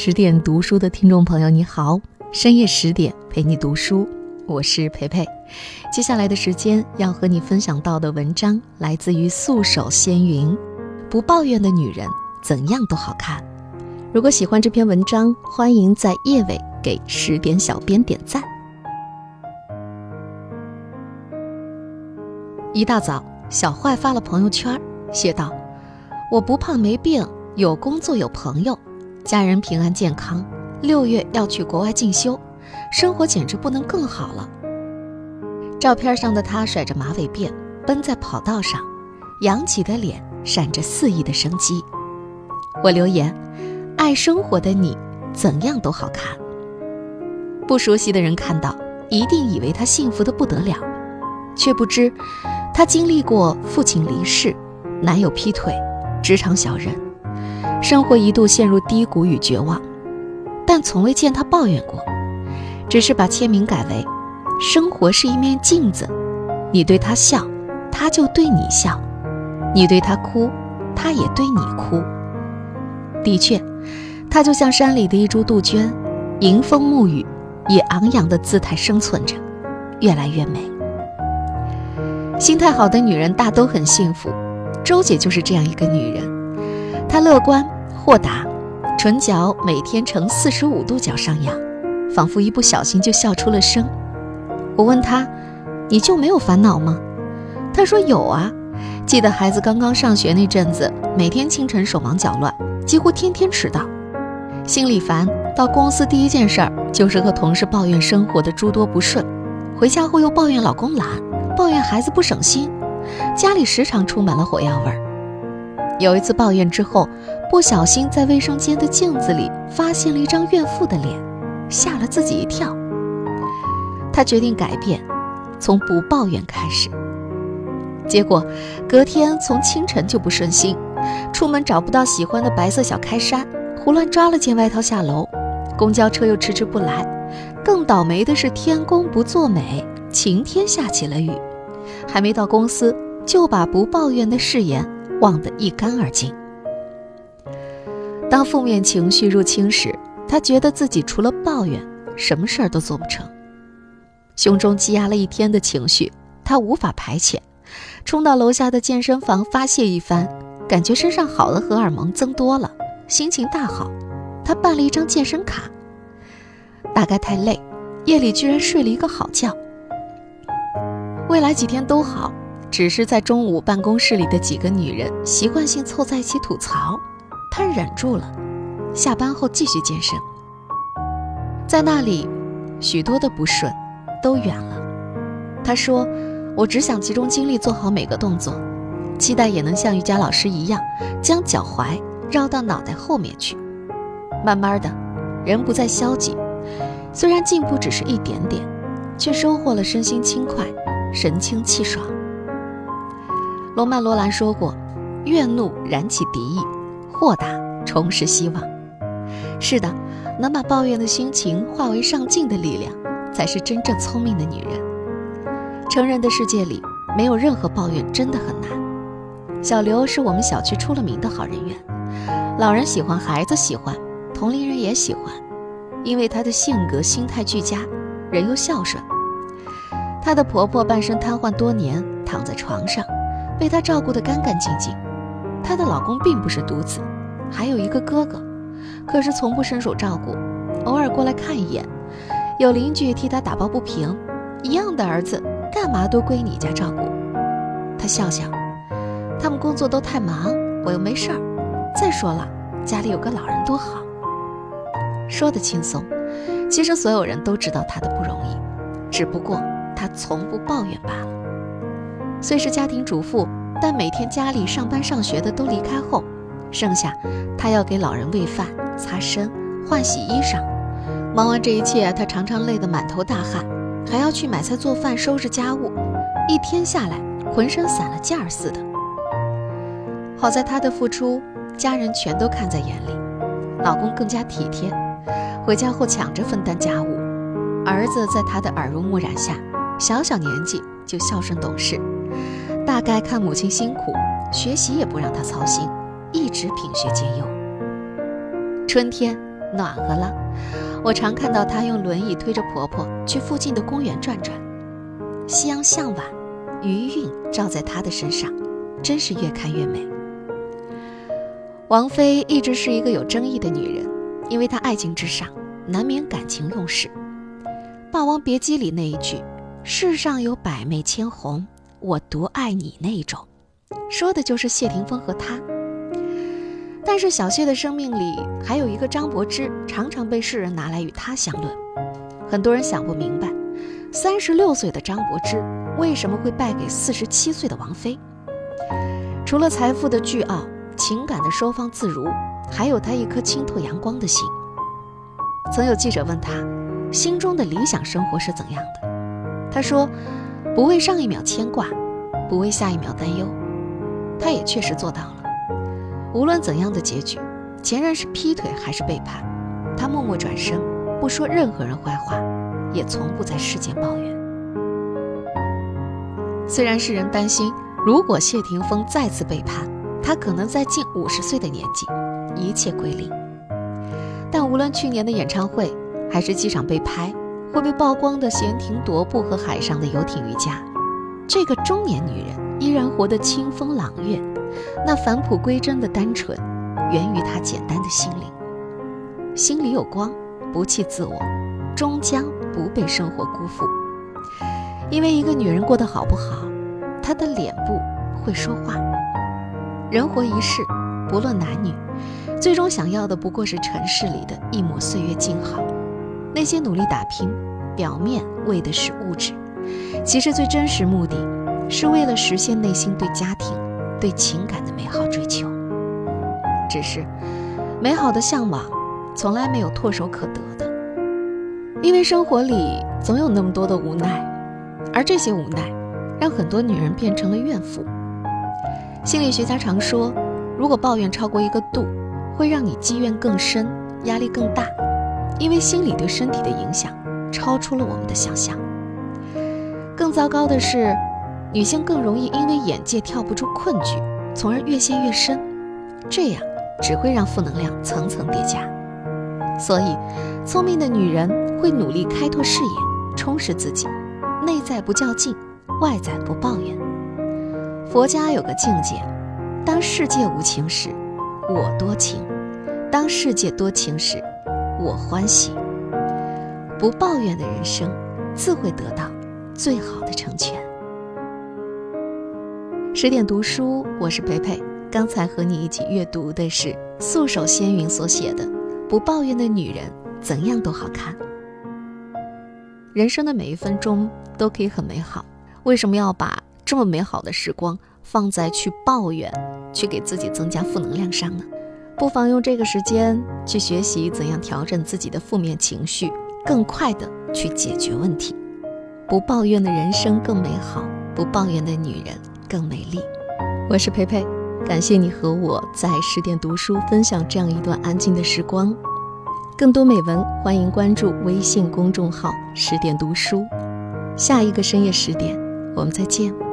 十点读书的听众朋友，你好，深夜十点陪你读书，我是培培。接下来的时间要和你分享到的文章来自于素手仙云，不抱怨的女人怎样都好看。如果喜欢这篇文章，欢迎在页尾给十点小编点赞。一大早，小坏发了朋友圈，写道：“我不胖没病，有工作有朋友。”家人平安健康，六月要去国外进修，生活简直不能更好了。照片上的他甩着马尾辫，奔在跑道上，扬起的脸闪着肆意的生机。我留言：爱生活的你，怎样都好看。不熟悉的人看到，一定以为他幸福的不得了，却不知他经历过父亲离世、男友劈腿、职场小人。生活一度陷入低谷与绝望，但从未见他抱怨过，只是把签名改为：“生活是一面镜子，你对他笑，他就对你笑；你对他哭，他也对你哭。”的确，他就像山里的一株杜鹃，迎风沐雨，以昂扬的姿态生存着，越来越美。心态好的女人大都很幸福，周姐就是这样一个女人。她乐观豁达，唇角每天呈四十五度角上扬，仿佛一不小心就笑出了声。我问他：“你就没有烦恼吗？”他说：“有啊，记得孩子刚刚上学那阵子，每天清晨手忙脚乱，几乎天天迟到，心里烦。到公司第一件事儿就是和同事抱怨生活的诸多不顺，回家后又抱怨老公懒，抱怨孩子不省心，家里时常充满了火药味儿。”有一次抱怨之后，不小心在卫生间的镜子里发现了一张怨妇的脸，吓了自己一跳。他决定改变，从不抱怨开始。结果隔天从清晨就不顺心，出门找不到喜欢的白色小开衫，胡乱抓了件外套下楼，公交车又迟迟不来。更倒霉的是天公不作美，晴天下起了雨，还没到公司就把不抱怨的誓言。忘得一干二净。当负面情绪入侵时，他觉得自己除了抱怨，什么事儿都做不成。胸中积压了一天的情绪，他无法排遣，冲到楼下的健身房发泄一番，感觉身上好的荷尔蒙增多了，心情大好。他办了一张健身卡，大概太累，夜里居然睡了一个好觉。未来几天都好。只是在中午办公室里的几个女人习惯性凑在一起吐槽，他忍住了。下班后继续健身，在那里，许多的不顺都远了。他说：“我只想集中精力做好每个动作，期待也能像瑜伽老师一样，将脚踝绕到脑袋后面去。慢慢的，人不再消极，虽然进步只是一点点，却收获了身心轻快，神清气爽。”罗曼·罗兰说过：“怨怒燃起敌意，豁达重拾希望。”是的，能把抱怨的心情化为上进的力量，才是真正聪明的女人。成人的世界里，没有任何抱怨真的很难。小刘是我们小区出了名的好人缘，老人喜欢，孩子喜欢，同龄人也喜欢，因为她的性格心态俱佳，人又孝顺。她的婆婆半身瘫痪多年，躺在床上。被她照顾得干干净净，她的老公并不是独子，还有一个哥哥，可是从不伸手照顾，偶尔过来看一眼。有邻居替他打抱不平，一样的儿子，干嘛都归你家照顾？他笑笑，他们工作都太忙，我又没事儿。再说了，家里有个老人多好。说的轻松，其实所有人都知道他的不容易，只不过他从不抱怨罢了。虽是家庭主妇，但每天家里上班上学的都离开后，剩下她要给老人喂饭、擦身、换洗衣裳。忙完这一切，她常常累得满头大汗，还要去买菜做饭、收拾家务，一天下来浑身散了劲儿似的。好在她的付出，家人全都看在眼里，老公更加体贴，回家后抢着分担家务，儿子在她的耳濡目染下，小小年纪就孝顺懂事。大概看母亲辛苦，学习也不让她操心，一直品学兼优。春天，暖和了。我常看到她用轮椅推着婆婆去附近的公园转转。夕阳向晚，余韵照在她的身上，真是越看越美。王菲一直是一个有争议的女人，因为她爱情至上，难免感情用事。《霸王别姬》里那一句“世上有百媚千红，我独爱你”那一种，说的就是谢霆锋和他。但是小谢的生命里还有一个张柏芝，常常被世人拿来与他相论。很多人想不明白，三十六岁的张柏芝为什么会败给四十七岁的王菲？除了财富的巨傲，情感的收放自如，还有他一颗清透阳光的心。曾有记者问他，心中的理想生活是怎样的？他说：“不为上一秒牵挂，不为下一秒担忧。”他也确实做到了。无论怎样的结局，前任是劈腿还是背叛，他默默转身，不说任何人坏话，也从不在世间抱怨。虽然世人担心，如果谢霆锋再次背叛，他可能在近五十岁的年纪，一切归零。但无论去年的演唱会，还是机场被拍会被曝光的闲庭踱步和海上的游艇瑜伽，这个中年女人依然活得清风朗月。那返璞归真的单纯，源于她简单的心灵。心里有光，不弃自我，终将不被生活辜负。因为一个女人过得好不好，她的脸部会说话。人活一世，不论男女，最终想要的不过是尘世里的一抹岁月静好。那些努力打拼，表面为的是物质，其实最真实目的，是为了实现内心对家庭。对情感的美好追求，只是美好的向往从来没有唾手可得的，因为生活里总有那么多的无奈，而这些无奈让很多女人变成了怨妇。心理学家常说，如果抱怨超过一个度，会让你积怨更深，压力更大，因为心理对身体的影响超出了我们的想象。更糟糕的是。女性更容易因为眼界跳不出困局，从而越陷越深，这样只会让负能量层层叠加。所以，聪明的女人会努力开拓视野，充实自己，内在不较劲，外在不抱怨。佛家有个境界：当世界无情时，我多情；当世界多情时，我欢喜。不抱怨的人生，自会得到最好的成全。十点读书，我是培培。刚才和你一起阅读的是素手仙云所写的《不抱怨的女人怎样都好看》。人生的每一分钟都可以很美好，为什么要把这么美好的时光放在去抱怨、去给自己增加负能量上呢？不妨用这个时间去学习怎样调整自己的负面情绪，更快的去解决问题。不抱怨的人生更美好，不抱怨的女人。更美丽。我是佩佩，感谢你和我在十点读书分享这样一段安静的时光。更多美文，欢迎关注微信公众号“十点读书”。下一个深夜十点，我们再见。